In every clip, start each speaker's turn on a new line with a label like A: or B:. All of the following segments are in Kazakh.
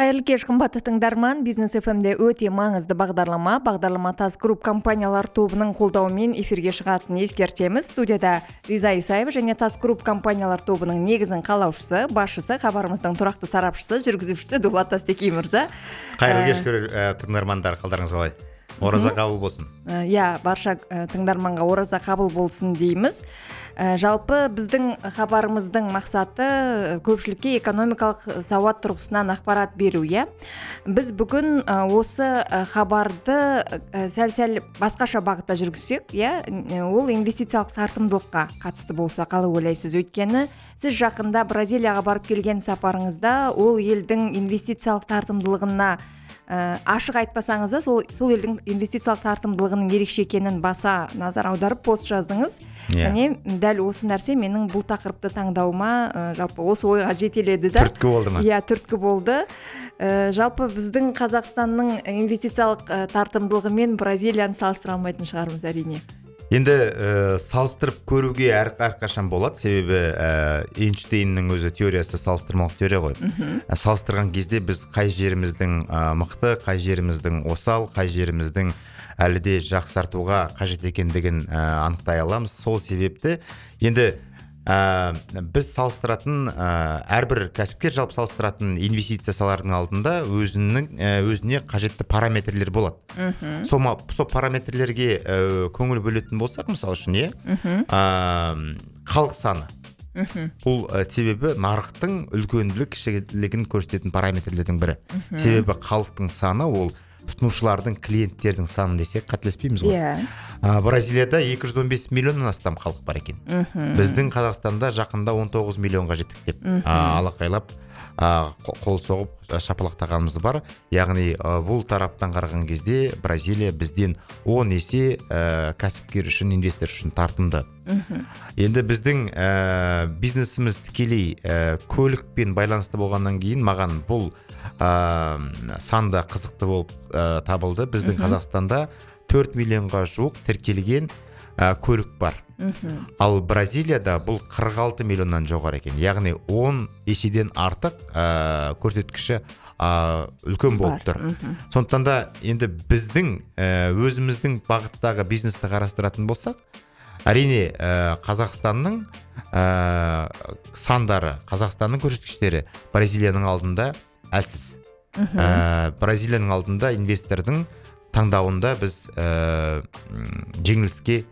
A: кайырлы кеш кымбаттуу тыңдарман. Бизнес фмде өтө маңызды бағдарлама. Бағдарлама таз групп компаниялар тобунун колдообу менен эфирге чыгаатынын эскертебиз студияда риза исаева және таз групп компаниялар тобунун негизин каалоочусу башчысы кабарыбыздын турактуу сарапчысы жүргүзүүчүсү дулат тастекей мырза.
B: Кайрылуу кеш э, тыңдармандар калдарыңыз калай ораза кабыл болсун
A: иә барша э, тыңдарманга ораза кабыл болсун деймиз жалпы биздин кабарыбыздын максаты көпчүлүккө экономикалык сабат тургусунан акпарат берүү э биз бүгүн осы кабарды сәл сәл башкача багытта жүргүзсөк э бул инвестициялык тартымдылыкка катысты болсо калай ойлойсуз өйткені сиз жакында бразилияга барып келген сапарыңызда ол элдин инвестициялык тартымдылыгына Э, ашык айтпасаңыз да сол сол элдин инвестициялык тартымдылыгынын ерекше экенин баса назар аударып пост жаздыңыз.
B: Иә.
A: Дәл осы нерсе менин бул такырыпты таңдауыма э, жалпы осы ойга жетеледи да.
B: Түрткү болдума
A: иә түрткү болду э, жалпы биздин казакстандын инвестициялык тартымдылыгы менен бразилияны салыштыра албайтын чыгарбыз әрине.
B: Енді ә, салыстырып көруге әр әрқашан болады. Себебі ә, эйнштейннің өзі теориясы салыстырмалық теория ғой. Ә, салыстырған кезде біз қай жеріміздің ә, мықты қай жеріміздің осал қай жеріміздің әлі де жақсартуға қажет екендігін ә, анықтай аламыз. Сол себепті енді ә, біз салыстыратын ә, әрбір кәсіпкер жалпы салыстыратын инвестиция салардың алдында өзінің ә, өзіне қажетті параметрлер болады. Мхм. Сол, сол параметрлерге ә, көңіл бөлетін болсақ мысалы үшін иә? Халық саны. Мхм. Бұл ә, себебі нарықтың үлкенділік кішілігін көрсететін параметрлердің бірі. Себебі халықтың саны ол тұтынушылардың клиенттердің саны десек қателеспейміз ғой. Иә. Бразилияда 215 миллионнан астам халық бар екен. Біздің қазақстанда жақында 19 миллионға жеттік деп алақайлап қол соғып шапалақтағанымыз бар. Яғни бұл тараптан қараған кезде бразилия бізден 10 есе ә, кәсіпкер үшін инвестор үшін тартымды енді біздің ә, бизнесіміз тікелей ә, көлікпен байланысты болғаннан кейін маған бұл ә, санда қызықты болып ә, табылды. Біздің қазақстанда 4 миллионға жуық тіркелген ә, көлік бар. Ал бразилияда бұл 46 миллионнан жоғары екен. Яғни 10 еседен артық ә, көрсеткіші ә, үлкен болып тұр. Сондықтан да енді біздің ә, өзіміздің бағыттағы бизнесті қарастыратын болсақ әрине ә, қазақстанның ә, сандары қазақстанның көрсеткіштері бразилияның алдында әлсіз. Ә, бразилияның алдында инвестордың таңдауында біз ә, жеңіліске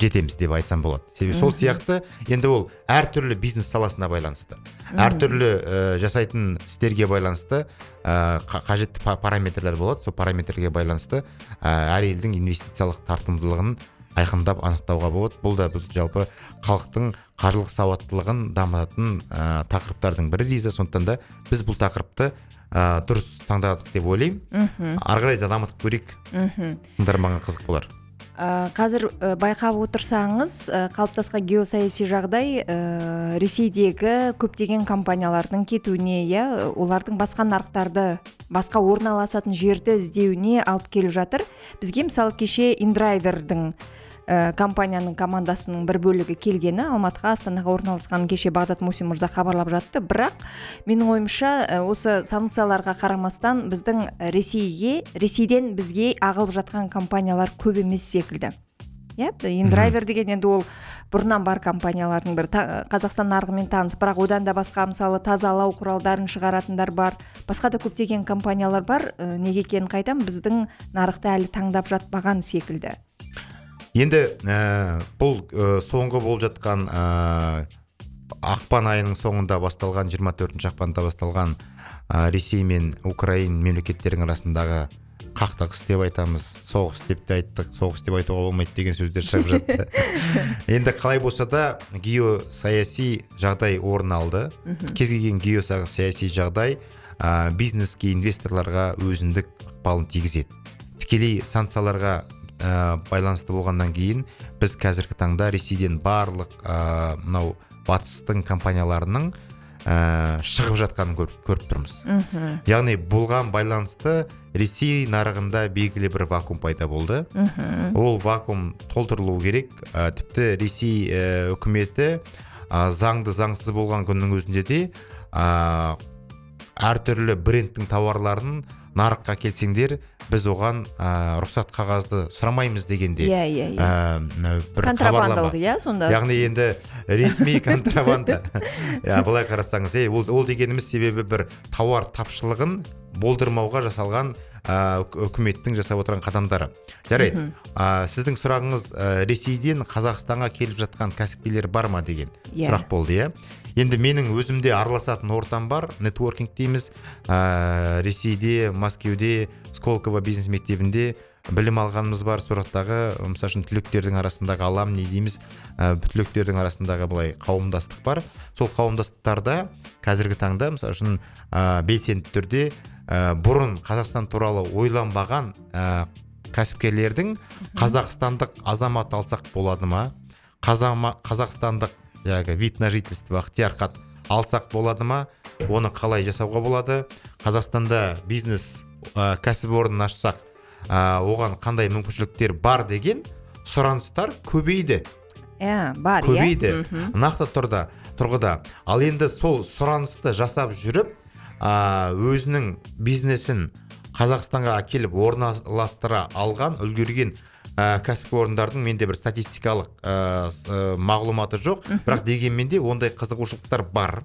B: жетеміз деп айтсам болады. Себебі сол сияқты енді ол әртүрлі бизнес саласына байланысты. Әртүрлі ә, жасайтын істерге байланысты ә, қажетті параметрлер болады. Сол параметрге байланысты ә, әр елдің инвестициялық тартымдылығын айқындап анықтауға болады. Бұл да біз жалпы халықтың қаржылық сауаттылығын дамытатын ә, тақырыптардың бірі риза сондықтан да біз бұл тақырыпты ә, дұрыс таңдадық деп ойлаймын. Мхм. Ары қарай да дамытып көрейік. Мхм. Тыңдарманға қызық болар.
A: Ә, қазір ә, байқап отырсаңыз ә, қалыптасқан геосаяси жағдай ә, ресейдегі көптеген компаниялардың кетуіне иә олардың басқа нарықтарды басқа орналасатын жерді іздеуіне алып келіп жатыр. Бізге мысалы кеше индрайвердің ә, компанияның командасының бір бөлігі келгені алматыға астанаға орналасқанын кеше бағдат мусин мырза хабарлап жатты. Бірақ менің ойымша ә, осы санкцияларға қарамастан біздің ресейге ресейден бізге ағылып жатқан компаниялар көп емес секілді. Иә индрайвер деген енді ол бұрыннан бар компаниялардың бірі. Қазақстан нарығымен таныс. Бірақ одан да басқа мысалы тазалау құралдарын шығаратындар бар. Басқа да көптеген компаниялар бар. Ә, неге екенін қайтамын біздің нарықты әлі таңдап жатпаған секілді.
B: Енді ә, бұл ә, соңғы болып жатқан ә, ақпан айының соңында басталған 24 төртінші ақпанда басталған ә, ресей мен украин мемлекеттерінің арасындағы қақтығыс деп айтамыз соғыс деп те айттық соғыс деп айтуға болмайды деген сөздер шығып жатты. Енді қалай болса да геосаяси жағдай орын алды. Кез келген геосаяси жағдай ә, бизнеске инвесторларға өзіндік ықпалын тигізеді. Тікелей санкцияларға ә, байланысты болғаннан кейін біз қазіргі таңда ресейден барлық ә, мынау батыстың компанияларының ә, шығып жатқанын көріп, көріп тұрмыз. Мхм яғни бұған байланысты ресей нарығында белгілі бір вакуум пайда болды. Мхм ол вакуум толтырылу керек. Ә, тіпті ресей ә, үкіметі ә, заңды заңсыз болған күннің өзінде де ә, әртүрлі брендтің тауарларын нарыққа келсеңдер біз оған ә, рұқсат қағазды сұрамаймыз дегенде
A: иә иә иә.
B: бір
A: контрабандалық иә сонда?
B: Яғни енді ресми контрабанда. Иә былай қарасаңыз е ол, ол дегеніміз себебі бір тауар тапшылығын болдырмауға жасалған үкіметтің жасап отырған қадамдары. Жарайды ә, сіздің сұрағыңыз ә, ресейден қазақстанға келіп жатқан кәсіпкерлер бар ма деген
A: Иә.
B: сұрақ болды иә? Енді менің өзімде араласатын ортам бар нетворкинг дейміз. Ә, ресейде мәскеуде сколково бизнес мектебінде білім алғанымыз бар сол жақтағы мысалы үшін түлектердің арасындағы алам не дейміз? Ә, түлектердің арасындағы былай қауымдастық бар. Сол қауымдастықтарда қазіргі таңда мысалы үшін ә, белсенді түрде ә, бұрын қазақстан туралы ойланбаған ә, кәсіпкерлердің қазақстандық азамат алсақ болады ма? Қазама, қазақстандық жаңағы вид на жительство ықтияр хат алсақ болады ма? Оны қалай жасауға болады? Қазақстанда бизнес ә, кәсіпорын ашсақ ә, оған қандай мүмкіншіліктер бар деген сұраныстар көбейді.
A: Иә бар иә?
B: Көбейді. Нақты тұрда тұрғыда. Ал енді сол сұранысты жасап жүріп а, өзінің бизнесін қазақстанға әкеліп орналастыра алған үлгерген ә, кәсіпорындардың менде бір статистикалық ә, ә, мағлұматы жоқ. Бірақ дегенмен де ондай қызығушылықтар бар.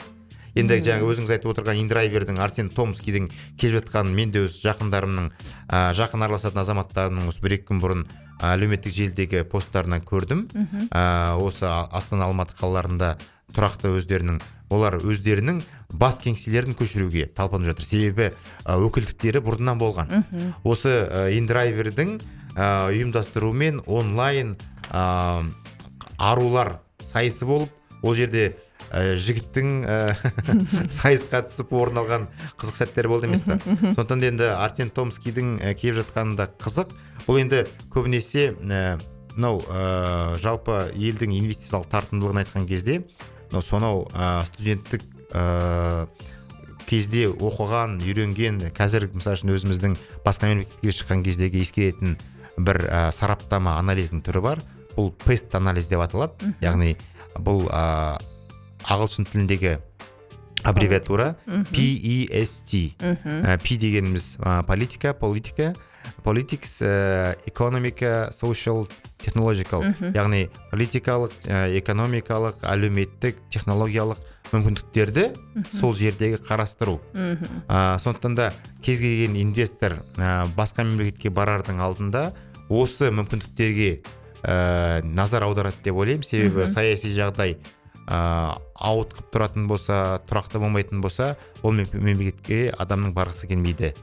B: Енді жаңа өзіңіз айтып отырған индрайвердің арсен томскийдің келіп жатқанын мен де өз жақындарымның ә, жақын араласатын азаматтарымның осы бір екі күн бұрын ә, әлеуметтік желідегі посттарынан көрдім. Ә, осы астана алматы қалаларында тұрақты өздерінің олар өздерінің бас кеңселерін көшіруге талпынып жатыр. Себебі өкілдіктері бұрыннан болған. Осы индрайвердің ұйымдастыруымен онлайн ә, арулар сайысы болып ол жерде ә, жігіттің ә, сайысқа түсіп орын алған қызық сәттер болды емес пе сондықтан да енді арсен томскийдің ә, келіп жатқаны да қызық. Бұл енді көбінесе мынау ә, жалпы елдің инвестициялық тартымдылығын айтқан кезде сонау ә, студенттік ә, кезде оқыған үйренген қазір мысалы үшін өзіміздің басқа мемлекетке шыққан кездегі ескеретін бір ә, сараптама анализдің түрі бар. Бұл пест анализ деп аталады. Яғни бұл ә, ағылшын тіліндегі аббревиатура PEST P дегеніміз ә, политика политика. Politics ә, экономика social technological. Яғни политикалық ә, экономикалық әлеуметтік технологиялық мүмкіндіктерді сол жердегі қарастыру. Ә, сондықтан да кез келген инвестор ә, басқа мемлекетке барардың алдында осы мүмкіндіктерге ә, назар аударады деп ойлаймын. Себебі саяси жағдай ә, ауытқып тұратын болса тұрақты болмайтын болса ол мем- мемлекетке адамның барғысы келмейді.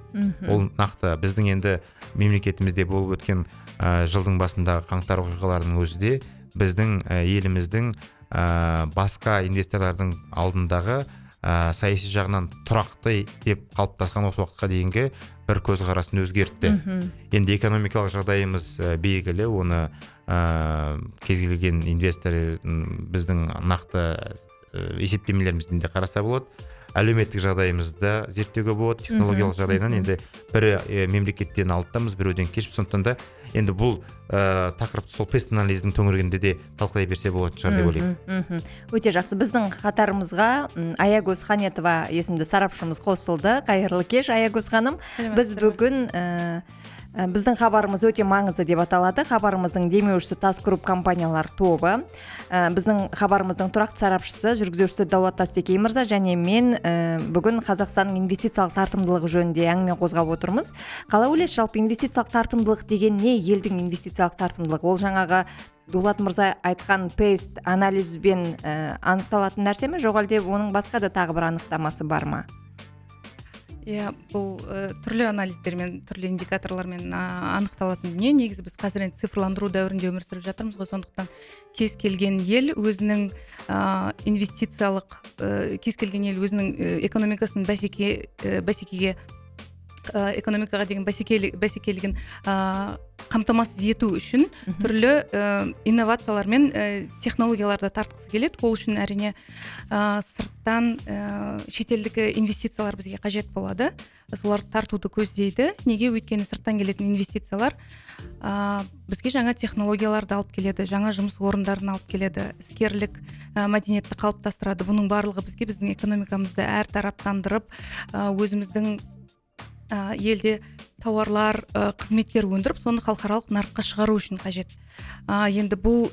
B: Ол нақты. Біздің енді мемлекетімізде болып өткен ә, жылдың басындағы қаңтар оқиғаларының өзі де біздің ә, еліміздің ә, басқа инвесторлардың алдындағы ә, саяси жағынан тұрақты деп қалыптасқан осы уақытқа дейінгі бір көзқарасын өзгертті. Енді экономикалық жағдайымыз ә, белгілі. Оны ә, кез келген инвестор біздің нақты ә, есептемелерімізден де қараса болады. Әлеуметтік жағдайымызды да зерттеуге болады технологиялық жағдайынан. енді бірі ә, мемлекеттен алдамыз біреуден кешпіз сондықтан да енді бұл ә, тақырыпты сол пест анализдің төңірегінде де талқылай берсе болатын шығар деп ойлаймын.
A: өте жақсы. Біздің қатарымызға аягөз ханетова есімді сарапшымыз қосылды. Қайырлы кеш аягөз ханым. Біз бүгін ә, біздің хабарымыз өте маңызды деп аталады. Хабарымыздың демеушісі тас групп компаниялар тобы. Ә, біздің хабарымыздың тұрақты сарапшысы жүргізушісі дәулат тастекей мырза және мен ә, бүгін қазақстанның инвестициялық тартымдылығы жөнінде әңгіме қозғап отырмыз. Қалай ойлайсыз жалпы инвестициялық тартымдылық деген не? Елдің инвестициялық тартымдылығы. Ол жаңағы дулат мырза айтқан пейст анализбен ә, анықталатын нәрсе ме? Жоқ әлде оның басқа да тағы бір анықтамасы бар ма?
C: Иә бұл ә, түрлі анализдермен түрлі индикаторлармен анықталатын дүние. Негізі біз қазір енді цифрландыру дәуірінде өмір сүріп жатырмыз ғой. Сондықтан кез келген ел өзінің ә, инвестициялық ә, кез келген ел өзінің ә, экономикасын бәсеке ә, бәсекеге ә, экономикаға деген бәсекелігін ә, қамтамасыз ету үшін түрлі ә, инновациялар мен ә, технологияларды тартқысы келеді. Ол үшін әрине ә, сырттан ә, шетелдік инвестициялар бізге қажет болады. Соларды тартуды көздейді. Неге өйткені сырттан келетін инвестициялар ә, бізге жаңа технологияларды алып келеді жаңа жұмыс орындарын алып келеді. Іскерлік ә, мәдениетті қалыптастырады. Бұның барлығы бізге біздің экономикамызды әртараптандырып ә, өзіміздің ә, елде тауарлар ә, қызметтер өндіріп соны халықаралық нарыққа шығару үшін қажет. Ә, енді бұл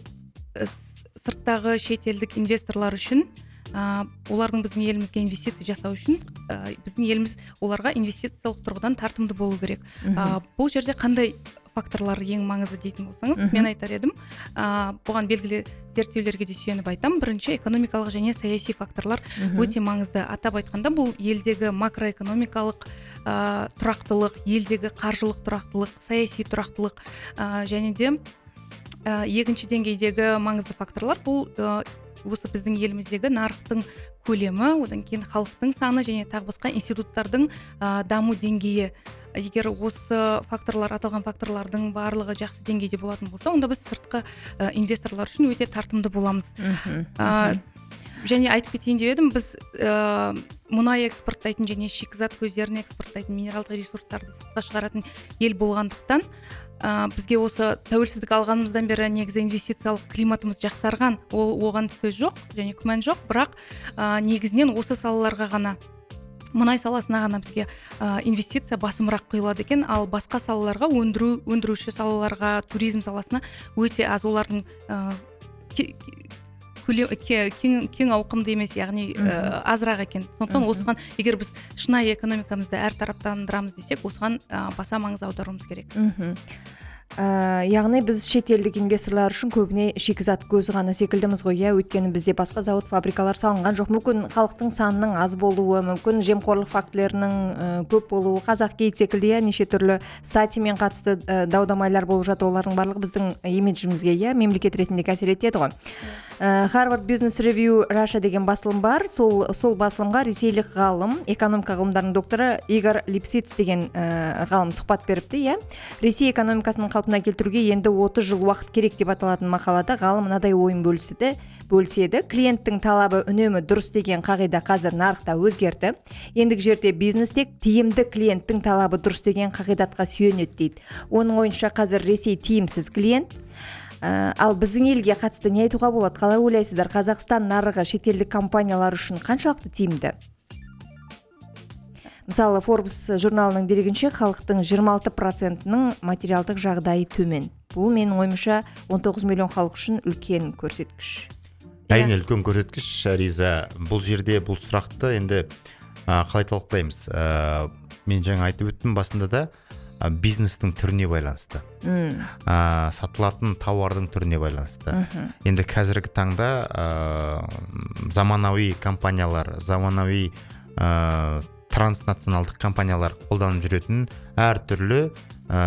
C: сырттағы шетелдік инвесторлар үшін ә, олардың біздің елімізге инвестиция жасау үшін ә, біздің еліміз оларға инвестициялық тұрғыдан тартымды болу керек. Ә, бұл жерде қандай факторлар ең маңызды дейтін болсаңыз мен айтар едім. Ә, бұған белгілі зерттеулерге де сүйеніп айтамын бірінші экономикалық және саяси факторлар өте маңызды. Атап айтқанда бұл елдегі макроэкономикалық ә, тұрақтылық елдегі қаржылық тұрақтылық саяси тұрақтылық ә, және де ә, екінші деңгейдегі маңызды факторлар бұл ә, осы біздің еліміздегі нарықтың көлемі одан кейін халықтың саны және тағы басқа институттардың ә, даму деңгейі. Егер осы факторлар аталған факторлардың барлығы жақсы деңгейде болатын болса онда біз сыртқы ә, инвесторлар үшін өте тартымды боламыз. Ә, және айтып кетейін деп едім біз ә, мұнай экспорттайтын және шикізат көздерін экспорттайтын минералдық ресурстарды сыртқа шығаратын ел болғандықтан ә, бізге осы тәуелсіздік алғанымыздан бері негізі инвестициялық климатымыз жақсарған. Ол оған сөз жоқ және күмән жоқ бірақ ә, негізінен осы салаларға ғана мұнай саласына ғана бізге ә, инвестиция басымырақ құйылады екен. Ал басқа салаларға өндіру өндіруші салаларға туризм саласына өте аз олардың ә, кең, кең ауқымды емес яғни ә, азырақ екен. Сондықтан осыған егер біз шынайы экономикамызды әртараптандырамыз десек осыған ә, баса маңыз аударуымыз керек.
A: Ә, яғни біз шетелдік инвесторлар үшін көбіне шикізат көзі ғана секілдіміз ғой иә? Өйткені бізде басқа зауыт фабрикалар салынған жоқ. Мүмкін халықтың санының аз болуы мүмкін жемқорлық фактілерінің ә, көп болуы. Қазақ кейт секілді иә? Неше түрлі статимен қатысты ә, дау дамайлар болып жатыр олардың барлығы біздің имиджімізге иә? Мемлекет ретінде әсер етеді ғой. Харвард бизнес ревью раша деген басылым бар. Сол сол басылымға ресейлік ғалым экономика ғылымдарының докторы игорь липсиц деген ғалым сұхбат беріпті иә? Ресей экономикасының қалпына келтіруге енді 30 жыл уақыт керек деп аталатын мақалада ғалым мынадай ойын бөліседі бөліседі клиенттің талабы үнемі дұрыс деген қағида қазір нарықта өзгерді. Ендігі жерде бизнес тек тиімді клиенттің талабы дұрыс деген қағидатқа сүйенеді дейді. Оның ойынша қазір ресей тиімсіз клиент. Ә, ал біздің елге қатысты не айтуға болады? Қалай ойлайсыздар? Қазақстан нарығы шетелдік компаниялар үшін қаншалықты тиімді? Мысалы форбс журналының дерегінше халықтың 26 процентінің материалдық жағдайы төмен. Бұл менің ойымша 19 миллион халық үшін үлкен көрсеткіш.
B: Әрине үлкен көрсеткіш риза. Бұл жерде бұл сұрақты енді ә, қалай талқылаймыз? Ә, мен жаңа айтып өттім басында да ә, бизнестің түріне байланысты. Ә, сатылатын тауардың түріне байланысты. Енді қазіргі таңда ә, заманауи компаниялар заманауи транснационалдық компаниялар қолданып жүретін әртүрлі ә,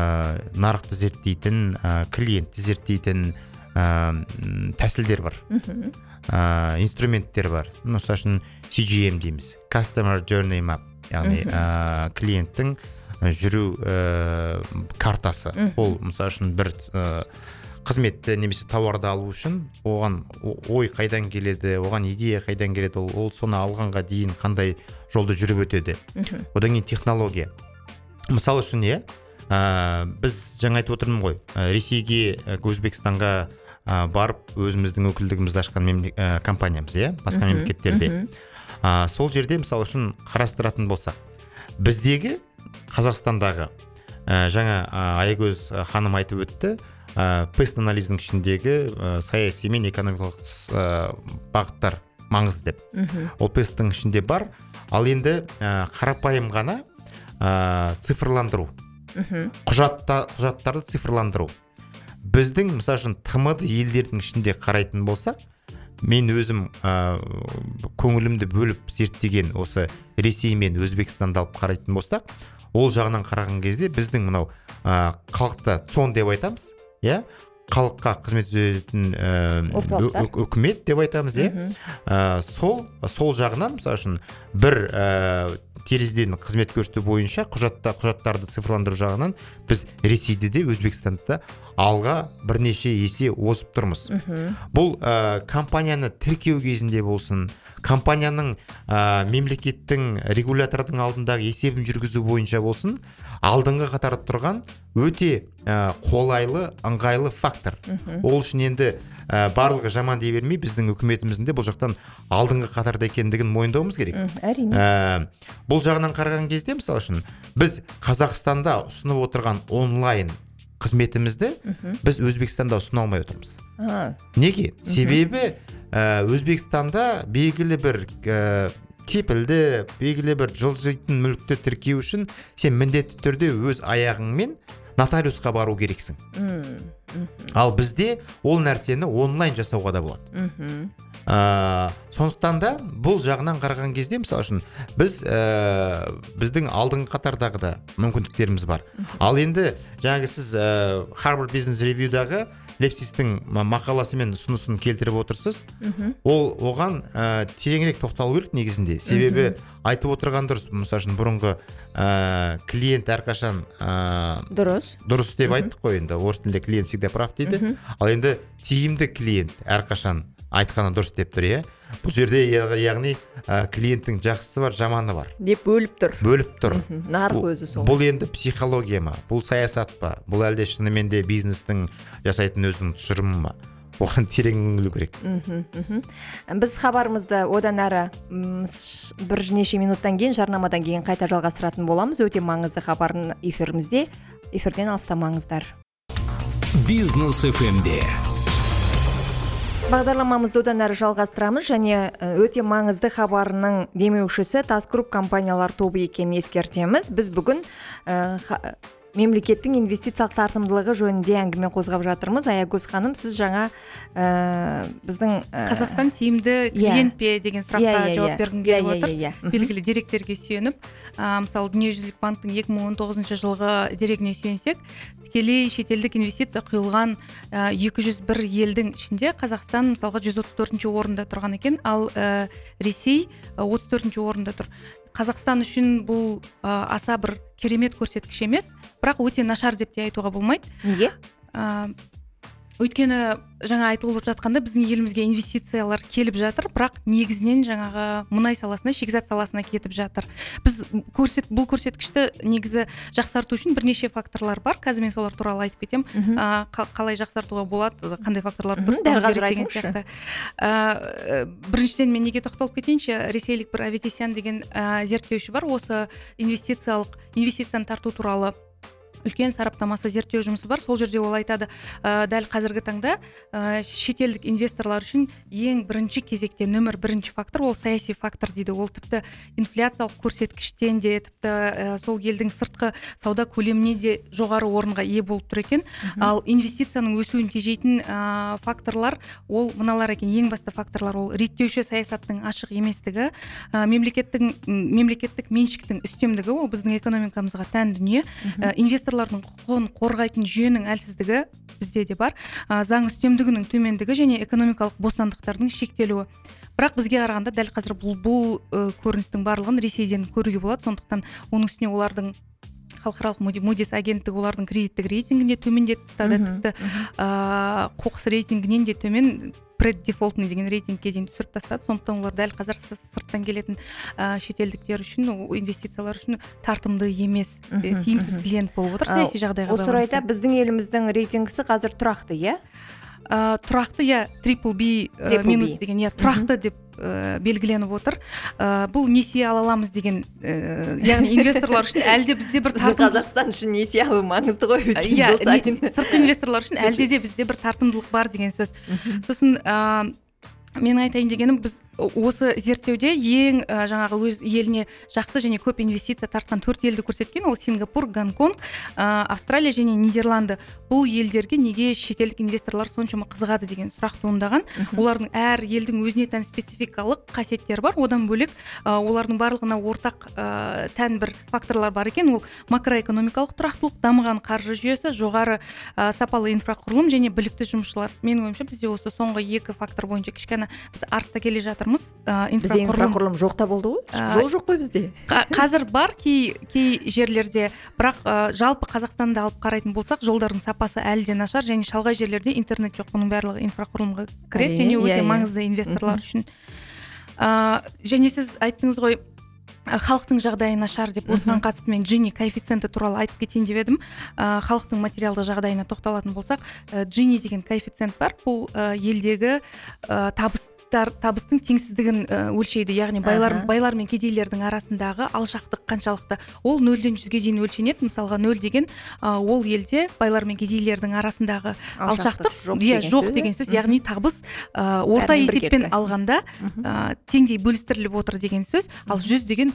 B: нарықты зерттейтін ә, клиентті зерттейтін ә, тәсілдер бар. Ә, инструменттер бар. Мысалы үшін CGM дейміз. Customer Journey Map яғни ә, клиенттің жүру ә, картасы. Ол мысалы үшін бір қызметті немесе тауарды алу үшін оған ой қайдан келеді оған идея қайдан келеді ол, ол соны алғанға дейін қандай жолды жүріп өтеді. Одан кейін технология. Мысалы үшін иә ә, біз жаңа айтып отырмын ғой ә, ресейге өзбекстанға ә, барып өзіміздің өкілдігімізді ашқан ә, компаниямыз иә басқа мемлекеттерде. Ә, сол жерде мысалы үшін қарастыратын болсақ біздегі қазақстандағы ә, жаңа ә, аягөз ханым айтып өтті ә, пест анализдің ішіндегі ә, саяси мен экономикалық ә, бағыттар маңызды деп. Ол песттің ішінде бар. Ал енді ә, қарапайым ғана ә, цифрландыру. Құжатта құжаттарды цифрландыру. Біздің мысалы үшін тмд елдердің ішінде қарайтын болсақ мен өзім ә, көңілімді бөліп зерттеген осы ресей мен өзбекстанды алып қарайтын болсақ ол жағынан қараған кезде біздің мынау ә, халықты цон деп айтамыз. Иә? халыққа қызмет ететін ә, үкімет деп айтамыз иә? Ә, сол сол жағынан мысалы үшін бір ә, терезеден қызмет көрсету бойынша құжатта құжаттарды цифрландыру жағынан біз ресейде де өзбекстанда да алға бірнеше есе озып тұрмыз. Бұл ә, компанияны тіркеу кезінде болсын компанияның ә, мемлекеттің регулятордың алдындағы есебін жүргізу бойынша болсын алдыңғы қатарда тұрған өте ә, қолайлы ыңғайлы фактор. Ол үшін енді ә, барлығы жаман дей бермей біздің үкіметіміздің де бұл жақтан алдыңғы қатарда екендігін мойындауымыз керек.
A: Әрине.
B: Ә, бұл жағынан қараған кезде мысалы үшін біз қазақстанда ұсынып отырған онлайн қызметімізді біз өзбекстанда ұсына алмай отырмыз.
A: А,
B: неге? Себебі өзбекстанда белгілі бір ә, кепілді белгілі бір жылжитын мүлікті тіркеу үшін сен міндетті түрде өз аяғыңмен нотариусқа бару керексің. Ал бізде ол нәрсені онлайн жасауға да болады. Ә, сондықтан да бұл жағынан қараған кезде мысалы үшін біз ә, біздің алдыңғы қатардағы да мүмкіндіктеріміз бар. Ал енді жаңағы сіз ә, Harvard Business Review'дағы лепсистің ма- мақаласы мен ұсынысын келтіріп отырсыз ол оған ә, тереңірек тоқталу керек негізінде. Себебі айтып отырған дұрыс. Мысалы үшін бұрынғы ә, клиент әрқашан ә,
A: дұрыс.
B: дұрыс деп айттық қой. Енді орыс тілінде клиент всегда прав дейді. Ал енді тиімді клиент әрқашан айтқаны дұрыс деп тұр иә? Бұл жерде яғ- яғни ә, клиенттің жақсысы бар жаманы бар.
A: Деп бөліп тұр.
B: Бөліп тұр.
A: Нарық
B: бұл,
A: өзі сол.
B: бұл енді психология ма? Бұл саясат па? Бұл әлде шынымен де бизнестің жасайтын өзінің тұжырымы ма? Оған терең үңілу керек.
A: Мхм, мхм. біз хабарымызды одан әрі бірнеше минуттан кейін жарнамадан кейін қайта жалғастыратын боламыз. Өте маңызды хабардың эфирімізде. Эфирден алыстамаңыздар.
D: Бизнес фмде
A: бағдарламамызды одан әрі жалғастырамыз және өте маңызды хабарының демеушісі тас групп компаниялар тобы екенін ескертеміз. Біз бүгін мемлекеттің инвестициялық тартымдылығы жөнінде әңгіме қозғап жатырмыз. Аягөз ханым сіз жаңа ә, біздің ә,
C: қазақстан тиімді
A: иә.
C: клиент пе деген сұраққа
A: иә, иә,
C: жауап
A: иә.
C: бергім
A: Иә,
C: келіп
A: иә,
C: отыр.
A: иә,
C: белгілі деректерге сүйеніп ә, мысалы дүниежүзілік банктың 2019 жылғы дерегіне сүйенсек тікелей шетелдік инвестиция құйылған ә, 201 елдің ішінде қазақстан мысалға 134 орында тұрған екен. Ал ә, ресей ә, 34 орында тұр. Қазақстан үшін бұл ә, аса бір керемет көрсеткіш емес бірақ өте нашар деп те айтуға болмайды.
A: Неге?
C: Ә, өйткені жаңа айтылып жатқанда біздің елімізге инвестициялар келіп жатыр бірақ негізінен жаңағы мұнай саласына шикізат саласына кетіп жатыр. Біз көрсет бұл көрсеткішті негізі жақсарту үшін бірнеше факторлар бар. Қазір мен солар туралы айтып кетемін ә, қа- қалай жақсартуға болады қандай факторлар дұрыс
A: дәл қазір
C: деген сияқты. Ә, біріншіден мен неге тоқталып кетейінші? Ресейлік бір аветисян деген ә, зерттеуші бар. Осы инвестициялық инвестицияны тарту туралы үлкен сараптамасы зерттеу жұмысы бар. Сол жерде ол айтады ә, дәл қазіргі таңда ә, шетелдік инвесторлар үшін ең бірінші кезекте нөмір бірінші фактор ол саяси фактор дейді. Ол тіпті инфляциялық көрсеткіштен де тіпті ә, сол елдің сыртқы сауда көлеміне де жоғары орынға ие болып тұр екен ал инвестицияның өсуін тежейтін ә, факторлар ол мыналар екен. Ең басты факторлар ол реттеуші саясаттың ашық еместігі ә, мемлекеттің мемлекеттік меншіктің үстемдігі. Ол біздің экономикамызға тән дүние. Ә, инвесторлардың құқығын қорғайтын жүйенің әлсіздігі бізде де бар. Ә, заң үстемдігінің төмендігі және экономикалық бостандықтардың шектелуі. Бірақ бізге қарағанда дәл қазір бұл бұл көріністің барлығын ресейден көруге болады. Сондықтан оның үстіне олардың халықаралық Муди- мудис агенттігі олардың кредиттік рейтингін де төмендетіп тастады. Тіпті ә, қоқыс рейтингінен де төмен преддефолтный деген рейтингке дейін түсіріп тастады. Сондықтан олар дәл қазір сы- сырттан келетін ә, шетелдіктер үшін инвестициялар үшін тартымды емес
A: Мхм,
C: тиімсіз клиент болып отыр саяси жағдайға
A: осы орайда біздің еліміздің рейтингісі қазір тұрақты иә?
C: Ә, тұрақты иә. Трипл би
A: Triple B.
C: минус деген иә тұрақты деп ә, белгіленіп отыр. Ә, бұл несие ала аламыз деген ә, яғни инвесторлар үшін әлде бізде бір тартымдылық
A: қазақстан үшін несие алу маңызды ғой
C: иә сыртқы инвесторлар үшін әлде де бізде бір тартымдылық бар деген сөз. Сосын ә, менің айтайын дегенім біз осы зерттеуде ең ә, жаңағы өз еліне жақсы және көп инвестиция тартқан төрт елді көрсеткен ол сингапур гонконг ә, австралия және нидерланды. Бұл елдерге неге шетелдік инвесторлар соншама қызығады деген сұрақ туындаған. Олардың әр елдің өзіне тән спецификалық қасиеттері бар. Одан бөлек ә, олардың барлығына ортақ ә, тән бір факторлар бар екен. Ол макроэкономикалық тұрақтылық дамыған қаржы жүйесі жоғары ә, сапалы инфрақұрылым және білікті жұмысшылар. Менің ойымша бізде осы соңғы екі фактор бойынша кішкене біз артта келе жатырмыз. Жатырмыз ә,
A: бізде
C: инфрақұрылым
A: жоқ та болды ғой. Жол жоқ қой бізде.
C: Қа- қазір бар кей кей жерлерде бірақ ә, жалпы қазақстанды алып қарайтын болсақ жолдардың сапасы әлі де нашар және шалғай жерлерде интернет жоқ. Бұның барлығы инфрақұрылымға кіреді және өте
A: иә, иә.
C: маңызды инвесторлар үшін. Ә, және сіз айттыңыз ғой халықтың жағдайы нашар деп осыған қатысты мен джини коэффициенті туралы айтып кетейін деп едім. Ә, халықтың материалдық жағдайына тоқталатын болсақ ә, джини деген коэффициент бар. Бұл елдегі табыстар табыстың теңсіздігін өлшейді. Яғни байлар байлар мен кедейлердің арасындағы алшақтық қаншалықты. Ол нөлден жүзге дейін өлшенеді. Мысалға нөл деген ол елде байлар мен кедейлердің арасындағы алшақтық
A: жоқ
C: иә
A: деген
C: жоқ деген
A: иә?
C: сөз. Яғни табыс орта есеппен алғанда теңдей бөлістіріліп отыр деген сөз. Ал жүз деген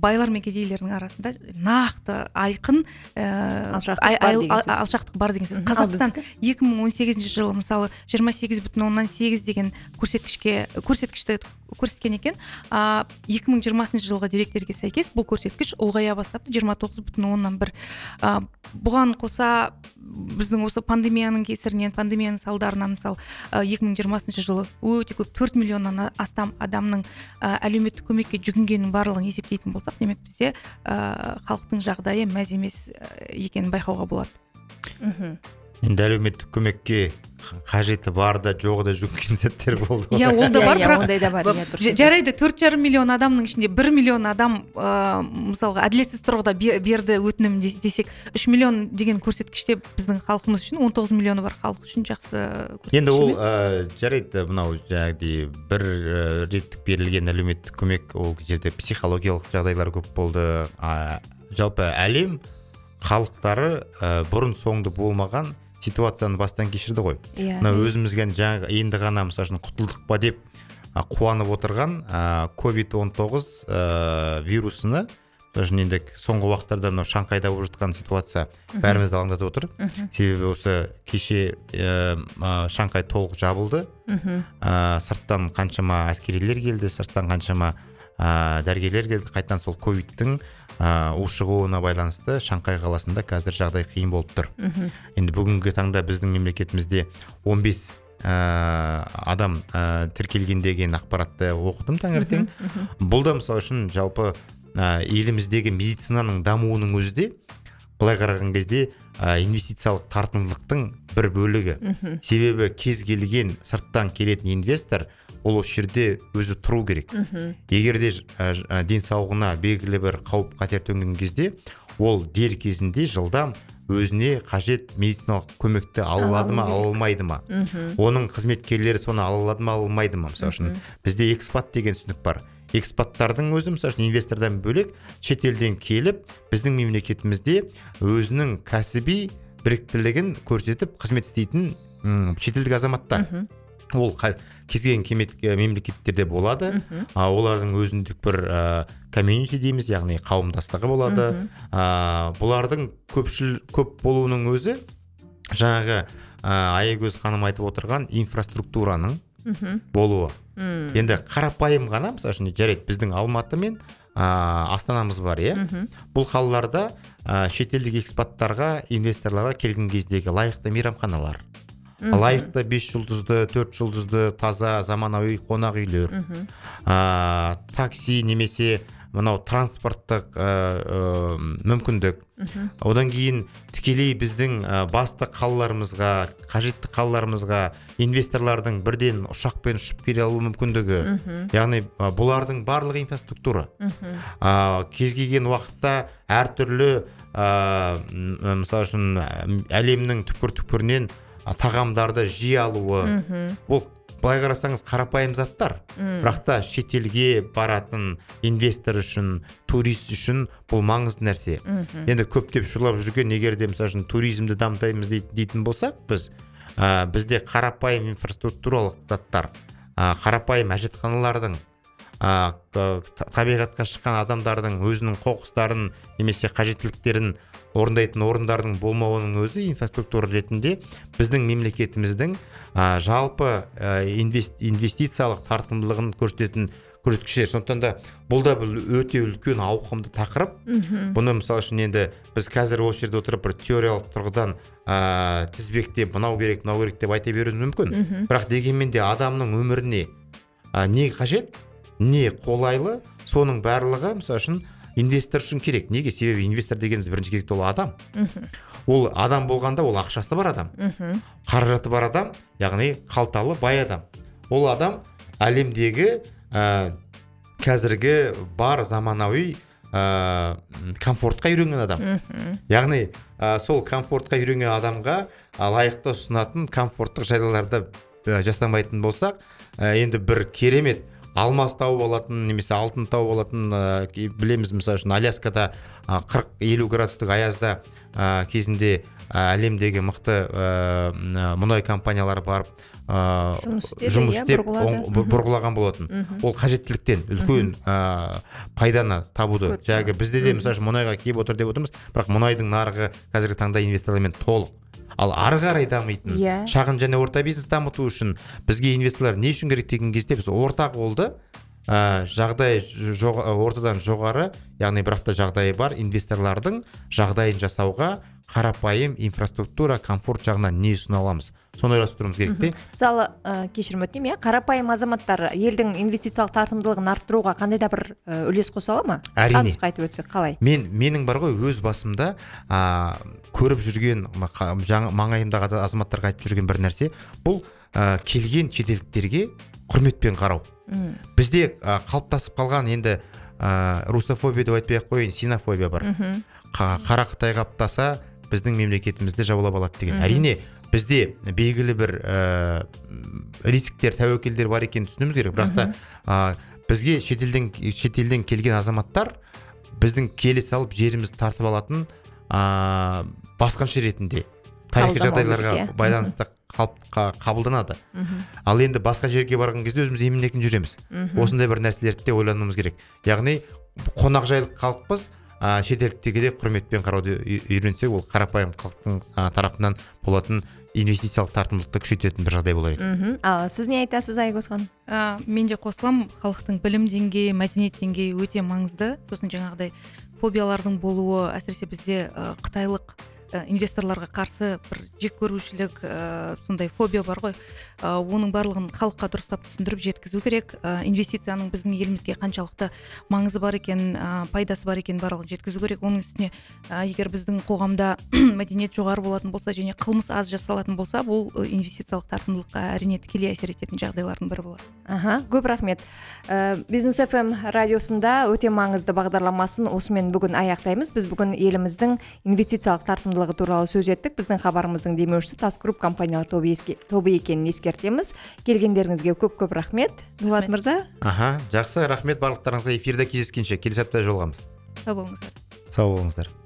C: байлар мен кедейлердің арасында нақты айқын ә,
A: Алшақтық бар деген сөз.
C: алшақтық бар деген сөз
A: Мгм. Ал
C: қазақстан
A: біздікі?
C: 2018 жылы мысалы 28,8 деген көрсеткішке көрсеткішті көрсеткен екен а 2020 жылғы деректерге сәйкес бұл көрсеткіш ұлғая бастапты 29,1 а, бұған қоса біздің осы пандемияның кесірінен пандемияның салдарынан мысалы а, 2020 жылы өте көп 4 миллионнан астам адамның әлеуметтік көмекке жүгінгенінің барлығын есептейтін болсақ демек бізде а, халықтың жағдайы мәз емес екенін байқауға болады.
A: Мхм.
B: Енді әлеуметтік көмекке қажеті бар да жоғы да жүгінген сәттер болды ғой.
C: иә ол да
A: Иә,
C: бар
A: иә,
C: бірақ
A: ондай да бар иә
C: жарайды төрт жарым миллион адамның ішінде бір миллион адам ә, мысалға әділетсіз тұрғыда бе- берді өтінім дес- десек үш миллион деген көрсеткіште біздің халқымыз үшін 19 миллионы бар халық үшін жақсы
B: енді ол ә, жарайды мынау жаңағыдей бір реттік берілген әлеуметтік көмек ол жерде психологиялық жағдайлар көп болды. А, жалпы әлем халықтары ә, бұрын соңды болмаған ситуацияны бастан кешірді ғой.
A: Иә
B: мына өзімізге жаңа енді ғана мысалы үшін құтылдық па деп қуанып отырған ковид 19 ә, вирусыны үшін енді соңғы уақыттарда мынау шанхайда болып жатқан ситуация бәрімізді алаңдатып отыр. Себебі осы кеше ә, шанхай толық жабылды. Ә, сырттан қаншама әскерилер келді сырттан қаншама ә, дәрігерлер келді. Қайтадан сол ковидтің ә, ушығуына байланысты шанхай қаласында қазір жағдай қиын болып тұр
A: мхм.
B: енді бүгінгі таңда біздің мемлекетімізде 15 ә, адам ә, тіркелген деген ақпаратты оқыдым таңертең бұл да мысалы үшін жалпы ә, еліміздегі медицинаның дамуының өзі де былай қараған кезде ә, инвестициялық тартымдылықтың бір бөлігі
A: мхм.
B: себебі кез келген сырттан келетін инвестор ол осы жерде өзі тұру керек.
A: Мхм.
B: егер де денсаулығына белгілі бір қауіп қатер төнген кезде ол дер кезінде жылдам өзіне қажет медициналық көмекті ала алады ма ала алмайды ма? оның қызметкерлері соны ала алады ма ала алмайды ма мысалы үшін? Бізде экспат деген түсінік бар. Экспаттардың өзі мысалы үшін инвестордан бөлек шетелден келіп біздің мемлекетімізде өзінің кәсіби біліктілігін көрсетіп қызмет істейтін шетелдік азаматтар. Ол кез келген э, мемлекеттерде болады. А, олардың өзіндік бір ә, комьюнити дейміз яғни қауымдастығы болады. А, бұлардың көпшіл көп болуының өзі жаңағы ә, аягөз ханым айтып отырған инфраструктураның болуы.
A: М.
B: енді қарапайым ғана мысалы үшін жарайды біздің алматы мен ә, астанамыз бар иә? Бұл қалаларда ә, шетелдік экспаттарға инвесторларға келген кездегі лайықты мейрамханалар. Лайықты бес жұлдызды төрт жұлдызды таза заманауи қонақ үйлер. Ә, такси немесе мынау транспорттық ә, ә, мүмкіндік. Одан кейін тікелей біздің ә, басты қалаларымызға қажетті қалаларымызға инвесторлардың бірден ұшақпен ұшып келе алу мүмкіндігі. Яғни ә, бұлардың барлығы инфраструктура. Ә, кез келген уақытта әртүрлі ә, мысалы үшін әлемнің түкпір түкпірінен тағамдарды жиі алуы
A: Мхм.
B: бұл былай қарасаңыз қарапайым заттар
A: М.
B: бірақ та шетелге баратын инвестор үшін турист үшін бұл маңызды нәрсе
A: Мхм.
B: енді көптеп шулап жүрген егер де мысалы үшін туризмді дамытаймыз дей- дейтін болсақ біз ә, бізде қарапайым инфраструктуралық заттар ә, қарапайым әжетханалардың ә, табиғатқа шыққан адамдардың өзінің қоқыстарын немесе қажеттіліктерін орындайтын орындардың болмауының өзі инфраструктура ретінде біздің мемлекетіміздің ә, жалпы ә, инвес- инвестициялық тартымдылығын көрсететін көрсеткіштер сондықтан да бұл да бір өте үлкен ауқымды тақырып
A: Мхм.
B: бұны мысалы үшін енді біз қазір осы жерде отырып бір теориялық тұрғыдан ә, тізбектеп мынау керек мынау керек деп айта беруіміз мүмкін
A: Мхм.
B: бірақ дегенмен де адамның өміріне а, не қажет не қолайлы соның барлығы мысалы үшін инвестор үшін керек. Неге? Себебі инвестор дегеніміз бірінші кезекте ол адам.
A: Мхм.
B: Ол адам болғанда ол ақшасы бар адам.
A: Мхм.
B: Қаражаты бар адам яғни қалталы бай адам. Ол адам әлемдегі ә, қазіргі бар заманауи ә, комфортқа үйренген адам.
A: Мхм.
B: Яғни ә, сол комфортқа үйренген адамға лайықты ұсынатын комфорттық жағдайларды ә, жасамайтын болсақ ә, енді бір керемет алмас тауып алатын немесе алтын тауып алатын ә, білеміз мысалы үшін аляскада қырық елу градустық аязда ә, кезінде ә, әлемдегі мықты ә, мұнай компаниялары барып ә,
A: Жұмыс иә,
B: істеп бұрғылаған болатын. Ол қажеттіліктен үлкен ә, пайданы табуды. Жаңағы бізде де мысалы үшін мұнайға келіп отыр деп отырмыз бірақ мұнайдың нарығы қазіргі таңда инвесторлармен толық. Ал ары қарай дамитын
A: Иә.
B: шағын және орта бизнес дамыту үшін бізге инвесторлар не үшін керек деген кезде біз орта қолды ә, жағдай жоға, ортадан жоғары яғни бірақ та жағдайы бар инвесторлардың жағдайын жасауға қарапайым инфраструктура комфорт жағынан не ұсына аламыз соны ойластыруымыз керек те.
A: Мысалы ә, кешірім өтінемін иә. Қарапайым азаматтар елдің инвестициялық тартымдылығын арттыруға қандай да бір ә, үлес қоса ала ма?
B: Әрине.
A: қысқа айтып өтсек қалай?
B: Мен менің бар ғой өз басымда а, көріп жүрген жаңа маңайымдағы азаматтарға айтып жүрген бір нәрсе бұл а, келген шетелдіктерге құрметпен қарау.
A: М,
B: бізде а, қалыптасып қалған енді а, русофобия деп айтпай ақ қояйын синофобия бар. Қа- қара қытай қаптаса біздің мемлекетімізді жаулап алады деген. Әрине бізде белгілі бір ә, рисктер тәуекелдер бар екенін түсінуіміз керек. Бірақ та а, бізге шетелден шетелден келген азаматтар біздің келе салып жерімізді тартып алатын а, басқыншы ретінде тарихи жағдайларға байланысты қалып- қа- қабылданады.
A: Мхм
B: ал енді басқа жерге барған кезде өзіміз емін еркін жүреміз.
A: Мхм
B: осындай бір нәрселерді де ойлануымыз керек. Яғни қонақжайлық халықпыз а, шетелдіктерге де құрметпен қарауды үй- үйренсек ол қарапайым халықтың а, тарапынан болатын инвестициялық тартымдылықты күшейтетін бір жағдай болар еді
A: мхм. Ал сіз не айтасыз айгөз ханым
C: ә, мен де қосыламын. Халықтың білім деңгейі мәдениет деңгейі өте маңызды. Сосын жаңағыдай фобиялардың болуы әсіресе бізде ә, қытайлық инвесторларға қарсы бір жек көрушілік ә, сондай фобия бар ғой. Ә, оның барлығын халыққа дұрыстап түсіндіріп жеткізу керек. Ә, инвестицияның біздің елімізге қаншалықты маңызы бар екенін ә, пайдасы бар екенін барлығын жеткізу керек. Оның үстіне ә, егер біздің қоғамда мәдениет жоғары болатын болса және қылмыс аз жасалатын болса бұл инвестициялық тартымдылыққа әрине тікелей әсер ететін жағдайлардың бірі болады.
A: Аха көп рахмет. Ә, бизнес фм радиосында өте маңызды бағдарламасын осымен бүгін аяқтаймыз. Біз бүгін еліміздің инвестициялық тартымдылығы туралы сөз еттік. Біздің хабарымыздың демеушісі тас групп компаниялар тобы, еске, тобы екенін ескертеміз. Келгендеріңізге көп көп рахмет. Дулат мырза?
B: Аха жақсы. Рахмет. Барлықтарыңызға эфирде кездескенше. Келесі апта жолығамыз.
C: Сау болыңыздар.
B: Сау болыңыздар.